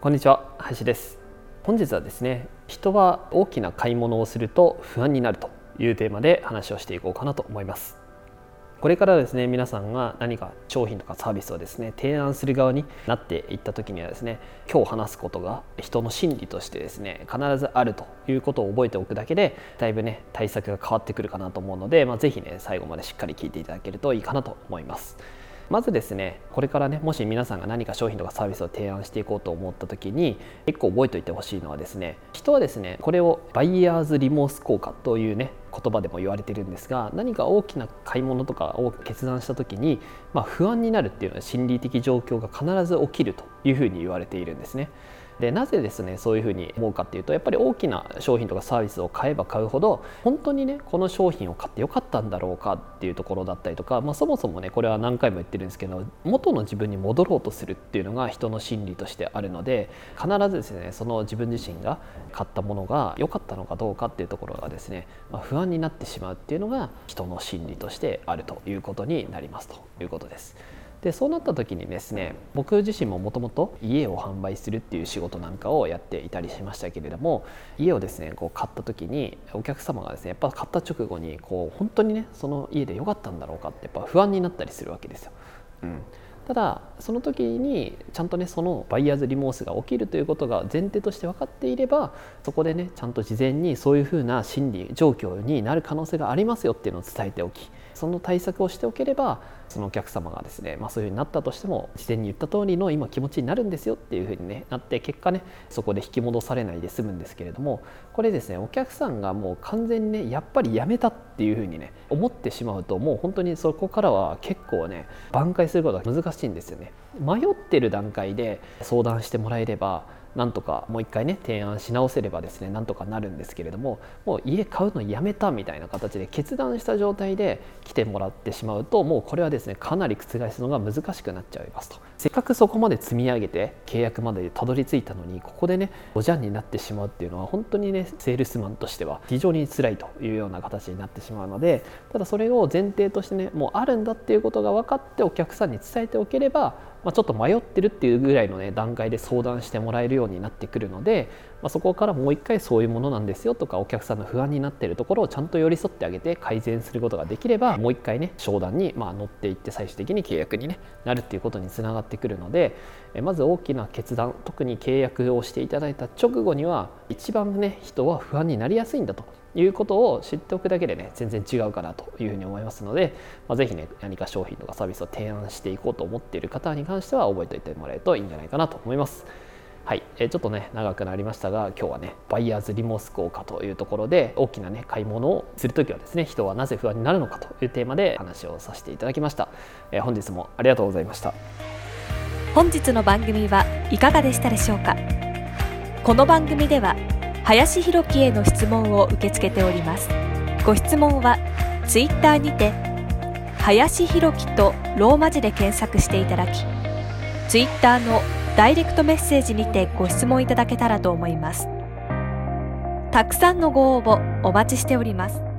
こんにちは林です本日はですね人は大きな買い物をすると不安になるというテーマで話をしていこうかなと思いますこれからですね皆さんが何か商品とかサービスをですね提案する側になっていった時にはですね今日話すことが人の心理としてですね必ずあるということを覚えておくだけでだいぶね対策が変わってくるかなと思うので、まあ、ぜひね最後までしっかり聞いていただけるといいかなと思います。まずですねこれからねもし皆さんが何か商品とかサービスを提案していこうと思った時に1個覚えておいてほしいのはですね人はですねこれをバイヤーズリモース効果というね言葉でも言われてるんですが何か大きな買い物とかを決断した時に、まあ、不安になるっていうのは心理的状況が必ず起きるというふうに言われているんですね。でなぜですねそういうふうに思うかっていうとやっぱり大きな商品とかサービスを買えば買うほど本当にねこの商品を買ってよかったんだろうかっていうところだったりとか、まあ、そもそもねこれは何回も言ってるんですけど元の自分に戻ろうとするっていうのが人の心理としてあるので必ずですねその自分自身が買ったものが良かったのかどうかっていうところがですね、まあ、不安になってしまうっていうのが人の心理としてあるということになりますということです。でそうなった時にですね僕自身ももともと家を販売するっていう仕事なんかをやっていたりしましたけれども家をですねこう買った時にお客様がですねやっぱ買った直後にこう本当にねその家で良かったんだろうかってやっぱ不安になったりするわけですよ。うんただその時にちゃんとねそのバイヤーズリモースが起きるということが前提として分かっていればそこでねちゃんと事前にそういうふうな心理状況になる可能性がありますよっていうのを伝えておきその対策をしておければそのお客様がですね、まあ、そういうふうになったとしても事前に言った通りの今気持ちになるんですよっていうふうに、ね、なって結果ねそこで引き戻されないで済むんですけれどもこれですねお客さんがもう完全にねやっぱりやめたっていうふうにね思ってしまうともう本当にそこからは結構ね挽回することが難しいんですよね。迷ってる段階で相談してもらえればなんとかもう一回ね提案し直せればですねなんとかなるんですけれどももう家買うのやめたみたいな形で決断した状態で来てもらってしまうともうこれはですねかなり覆すのが難しくなっちゃいますと。せっかくそこまで積み上げて契約までたどり着いたのにここでねおじゃんになってしまうっていうのは本当にねセールスマンとしては非常に辛いというような形になってしまうのでただそれを前提としてねもうあるんだっていうことが分かってお客さんに伝えておければまあ、ちょっと迷ってるっていうぐらいの、ね、段階で相談してもらえるようになってくるので、まあ、そこからもう一回そういうものなんですよとかお客さんの不安になっているところをちゃんと寄り添ってあげて改善することができればもう一回ね商談にまあ乗っていって最終的に契約に、ね、なるっていうことにつながってくるのでまず大きな決断特に契約をしていただいた直後には一番ね人は不安になりやすいんだということを知っておくだけでね全然違うかなというふうに思いますので、まあ、ぜひね何か商品とかサービスを提案していこうと思っている方に関しては覚えておいてもらえるといいんじゃないかなと思います。はい、えー、ちょっとね長くなりましたが今日はねバイヤーズリモース効果というところで大きなね買い物をする時はですね人はなぜ不安になるのかというテーマで話をさせていただきました、え、本日もありがとうございました。本日の番組はいかがでしたでしょうか？この番組では林弘樹への質問を受け付けております。ご質問はツイッターにて林弘樹とローマ字で検索していただきツイッターのダイレクトメッセージにてご質問いただけたらと思います。たくさんのご応募お待ちしております。